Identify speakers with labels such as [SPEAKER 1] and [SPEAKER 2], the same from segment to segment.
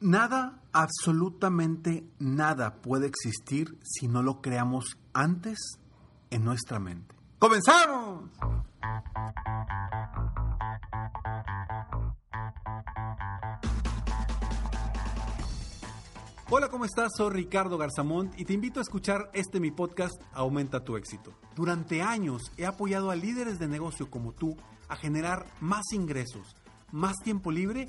[SPEAKER 1] Nada, absolutamente nada puede existir si no lo creamos antes en nuestra mente. ¡Comenzamos! Hola, ¿cómo estás? Soy Ricardo Garzamont y te invito a escuchar este mi podcast Aumenta tu éxito. Durante años he apoyado a líderes de negocio como tú a generar más ingresos, más tiempo libre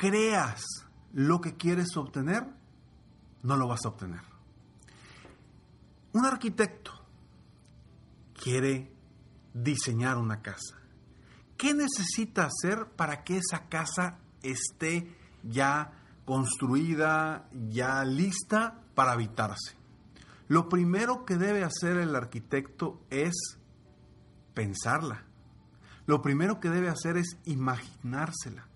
[SPEAKER 1] creas lo que quieres obtener, no lo vas a obtener. Un arquitecto quiere diseñar una casa. ¿Qué necesita hacer para que esa casa esté ya construida, ya lista para habitarse. Lo primero que debe hacer el arquitecto es pensarla. Lo primero que debe hacer es imaginársela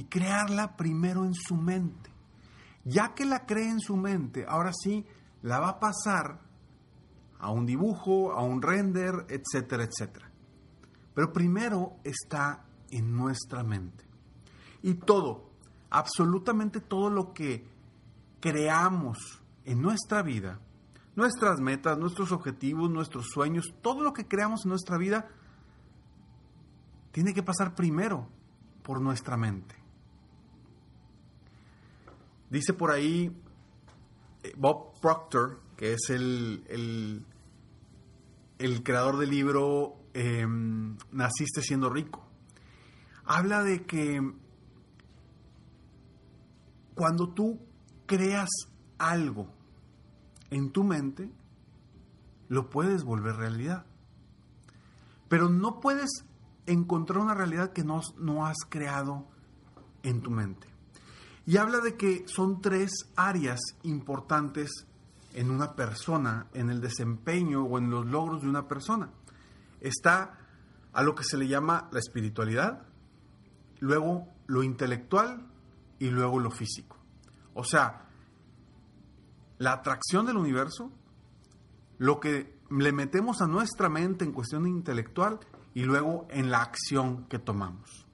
[SPEAKER 1] y crearla primero en su mente. Ya que la cree en su mente, ahora sí la va a pasar a un dibujo, a un render, etcétera, etcétera. Pero primero está en nuestra mente. Y todo, absolutamente todo lo que creamos en nuestra vida, nuestras metas, nuestros objetivos, nuestros sueños, todo lo que creamos en nuestra vida, tiene que pasar primero por nuestra mente. Dice por ahí eh, Bob Proctor, que es el, el, creador del libro em, Naciste siendo rico, habla de que cuando tú creas algo en tu mente, lo puedes volver realidad. Pero no puedes encontrar una realidad que no, no has creado en tu mente. Y habla de que son tres áreas importantes en una persona, en el desempeño o en los logros de una persona. Está a lo que se le llama la espiritualidad, luego lo intelectual y luego lo físico. O sea, la atracción del universo, lo que le metemos a nuestra mente en cuestión intelectual y luego en la acción que tomamos.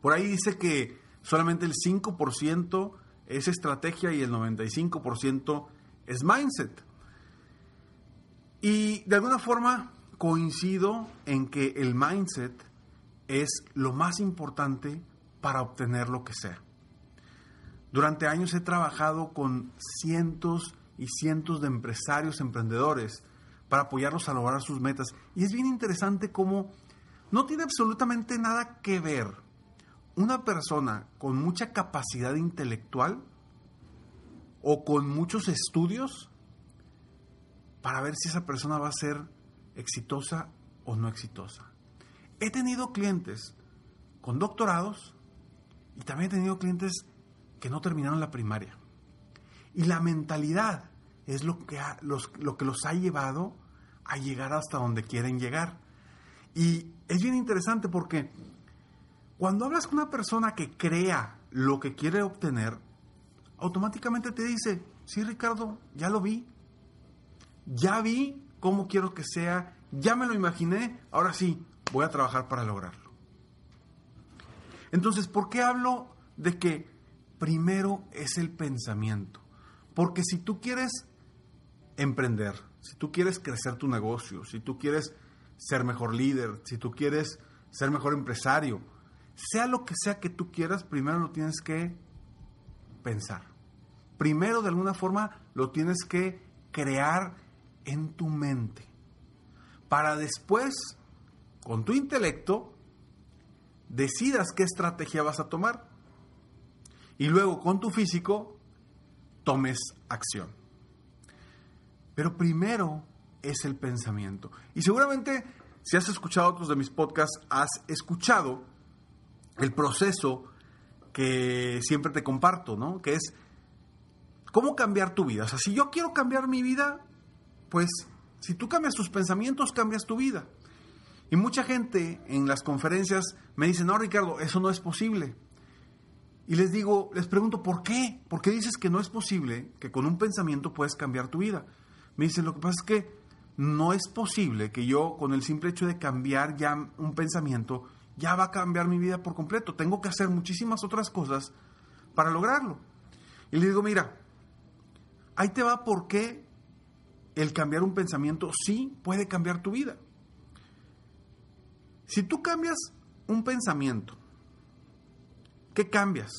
[SPEAKER 1] Por ahí dice que solamente el 5% es estrategia y el 95% es mindset. Y de alguna forma coincido en que el mindset es lo más importante para obtener lo que sea. Durante años he trabajado con cientos y cientos de empresarios, emprendedores, para apoyarlos a lograr sus metas. Y es bien interesante cómo no tiene absolutamente nada que ver una persona con mucha capacidad intelectual o con muchos estudios para ver si esa persona va a ser exitosa o no exitosa. He tenido clientes con doctorados y también he tenido clientes que no terminaron la primaria. Y la mentalidad es lo que, los, lo que los ha llevado a llegar hasta donde quieren llegar. Y es bien interesante porque cuando hablas con una persona que crea lo que quiere obtener, automáticamente te dice, sí Ricardo, ya lo vi, ya vi cómo quiero que sea, ya me lo imaginé, ahora sí, voy a trabajar para lograrlo. Entonces, ¿por qué hablo de que primero es el pensamiento? Porque si tú quieres emprender, si tú quieres crecer tu negocio, si tú quieres ser mejor líder, si tú quieres ser mejor empresario, sea lo que sea que tú quieras, primero lo tienes que pensar. Primero, de alguna forma, lo tienes que crear en tu mente. Para después, con tu intelecto, decidas qué estrategia vas a tomar y luego con tu físico tomes acción. Pero primero es el pensamiento. Y seguramente si has escuchado otros de mis podcasts, has escuchado el proceso que siempre te comparto, ¿no? Que es cómo cambiar tu vida. O sea, si yo quiero cambiar mi vida, pues si tú cambias tus pensamientos, cambias tu vida. Y mucha gente en las conferencias me dice, no, Ricardo, eso no es posible. Y les digo, les pregunto, ¿por qué? ¿Por qué dices que no es posible que con un pensamiento puedes cambiar tu vida? Me dicen, lo que pasa es que no es posible que yo con el simple hecho de cambiar ya un pensamiento, ya va a cambiar mi vida por completo. Tengo que hacer muchísimas otras cosas para lograrlo. Y le digo, mira, ahí te va por qué el cambiar un pensamiento sí puede cambiar tu vida. Si tú cambias un pensamiento, ¿qué cambias?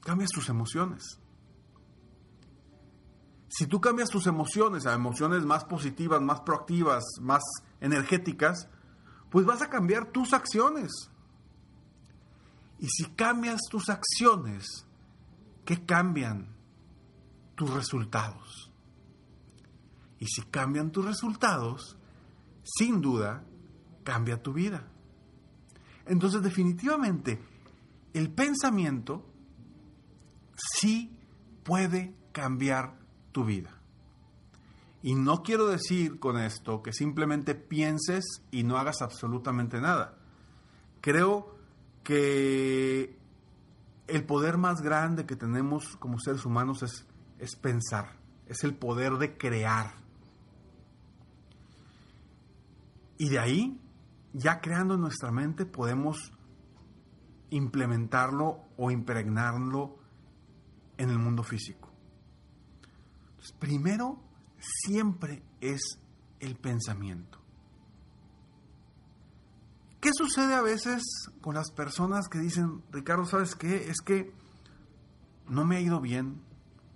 [SPEAKER 1] Cambias tus emociones. Si tú cambias tus emociones a emociones más positivas, más proactivas, más energéticas, pues vas a cambiar tus acciones. Y si cambias tus acciones, ¿qué cambian? Tus resultados. Y si cambian tus resultados, sin duda, cambia tu vida. Entonces, definitivamente, el pensamiento sí puede cambiar tu vida. Y no quiero decir con esto que simplemente pienses y no hagas absolutamente nada. Creo que el poder más grande que tenemos como seres humanos es, es pensar, es el poder de crear. Y de ahí, ya creando nuestra mente, podemos implementarlo o impregnarlo en el mundo físico. primero, siempre es el pensamiento. ¿Qué sucede a veces con las personas que dicen, Ricardo, ¿sabes qué? Es que no me ha ido bien,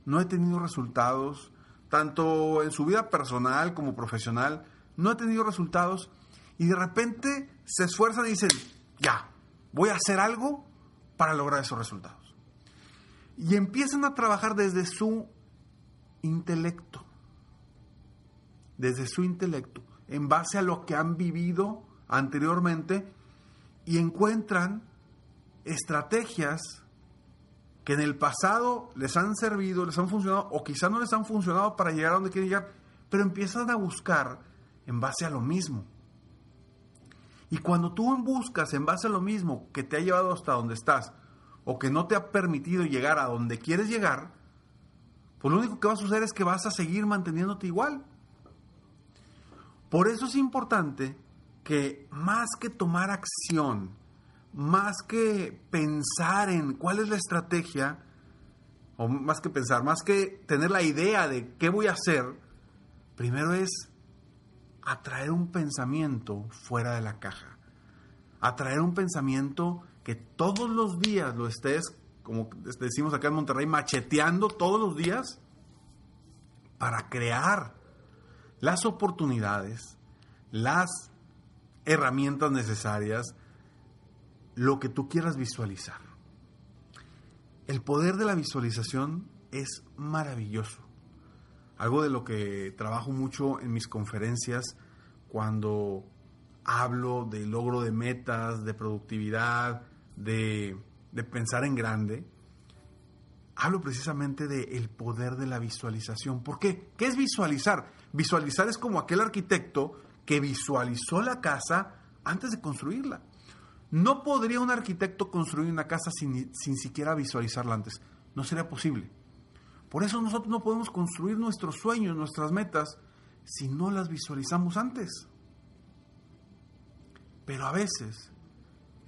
[SPEAKER 1] no he tenido resultados, tanto en su vida personal como profesional, no he tenido resultados y de repente se esfuerzan y dicen, ya, voy a hacer algo para lograr esos resultados. Y empiezan a trabajar desde su intelecto desde su intelecto, en base a lo que han vivido anteriormente, y encuentran estrategias que en el pasado les han servido, les han funcionado, o quizá no les han funcionado para llegar a donde quieren llegar, pero empiezan a buscar en base a lo mismo. Y cuando tú buscas en base a lo mismo que te ha llevado hasta donde estás, o que no te ha permitido llegar a donde quieres llegar, pues lo único que va a suceder es que vas a seguir manteniéndote igual. Por eso es importante que más que tomar acción, más que pensar en cuál es la estrategia, o más que pensar, más que tener la idea de qué voy a hacer, primero es atraer un pensamiento fuera de la caja. Atraer un pensamiento que todos los días lo estés, como decimos acá en Monterrey, macheteando todos los días para crear las oportunidades, las herramientas necesarias, lo que tú quieras visualizar. El poder de la visualización es maravilloso. Algo de lo que trabajo mucho en mis conferencias cuando hablo de logro de metas, de productividad, de, pensar en grande, hablo precisamente del poder de la visualización. ¿Por qué? ¿Qué es visualizar? Visualizar es como aquel arquitecto que visualizó la casa antes de construirla. No podría un arquitecto construir una casa sin, sin siquiera visualizarla antes. No sería posible. Por eso nosotros no podemos construir nuestros sueños, nuestras metas, si no las visualizamos antes. Pero a veces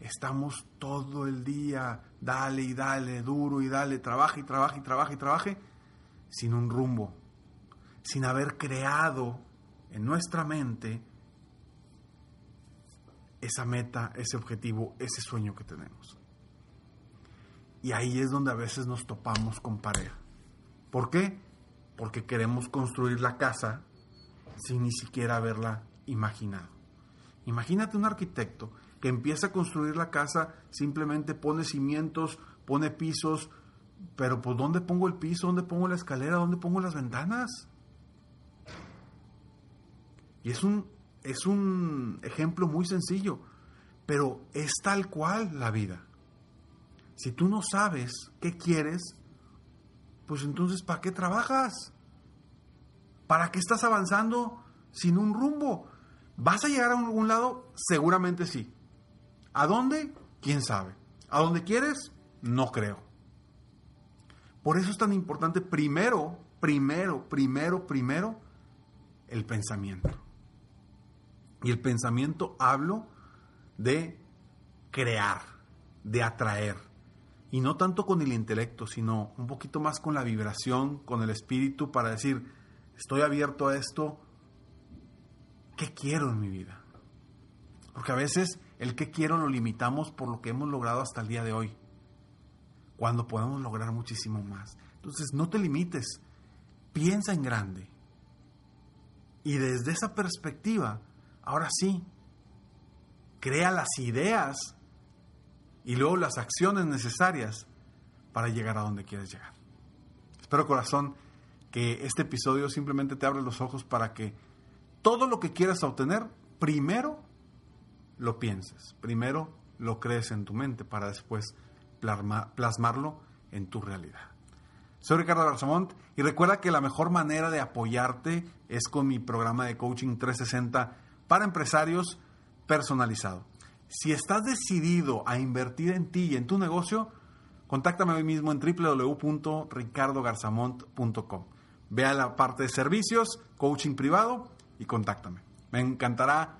[SPEAKER 1] estamos todo el día, dale y dale, duro y dale, trabaja y trabaja y trabaja y trabaje, sin un rumbo, sin haber creado en nuestra mente esa meta, ese objetivo, ese sueño que tenemos. Y ahí es donde a veces nos topamos con pareja. ¿Por qué? Porque queremos construir la casa sin ni siquiera haberla imaginado. Imagínate un arquitecto que empieza a construir la casa, simplemente pone cimientos, pone pisos, pero pues ¿dónde pongo el piso? ¿Dónde pongo la escalera? ¿Dónde pongo las ventanas? Y es un, es un ejemplo muy sencillo, pero es tal cual la vida. Si tú no sabes qué quieres, pues entonces ¿para qué trabajas? ¿Para qué estás avanzando sin un rumbo? ¿Vas a llegar a algún lado? Seguramente sí. ¿A dónde? ¿Quién sabe? ¿A dónde quieres? No creo. Por eso es tan importante primero, primero, primero, primero, el pensamiento. Y el pensamiento hablo de crear, de atraer. Y no tanto con el intelecto, sino un poquito más con la vibración, con el espíritu, para decir, estoy abierto a esto, ¿qué quiero en mi vida? Porque a veces el qué quiero lo limitamos por lo que hemos logrado hasta el día de hoy, cuando podemos lograr muchísimo más. Entonces, no te limites, piensa en grande. Y desde esa perspectiva, ahora sí, crea las ideas y luego las acciones necesarias para llegar a donde quieres llegar. Espero corazón que este episodio simplemente te abra los ojos para que todo lo que quieras obtener, primero lo pienses, primero lo crees en tu mente para después plasmarlo en tu realidad. Soy Ricardo Garzamont y recuerda que la mejor manera de apoyarte es con mi programa de coaching 360 para empresarios personalizado. Si estás decidido a invertir en ti y en tu negocio, contáctame hoy mismo en www.ricardogarzamont.com. Ve a la parte de servicios, coaching privado y contáctame. Me encantará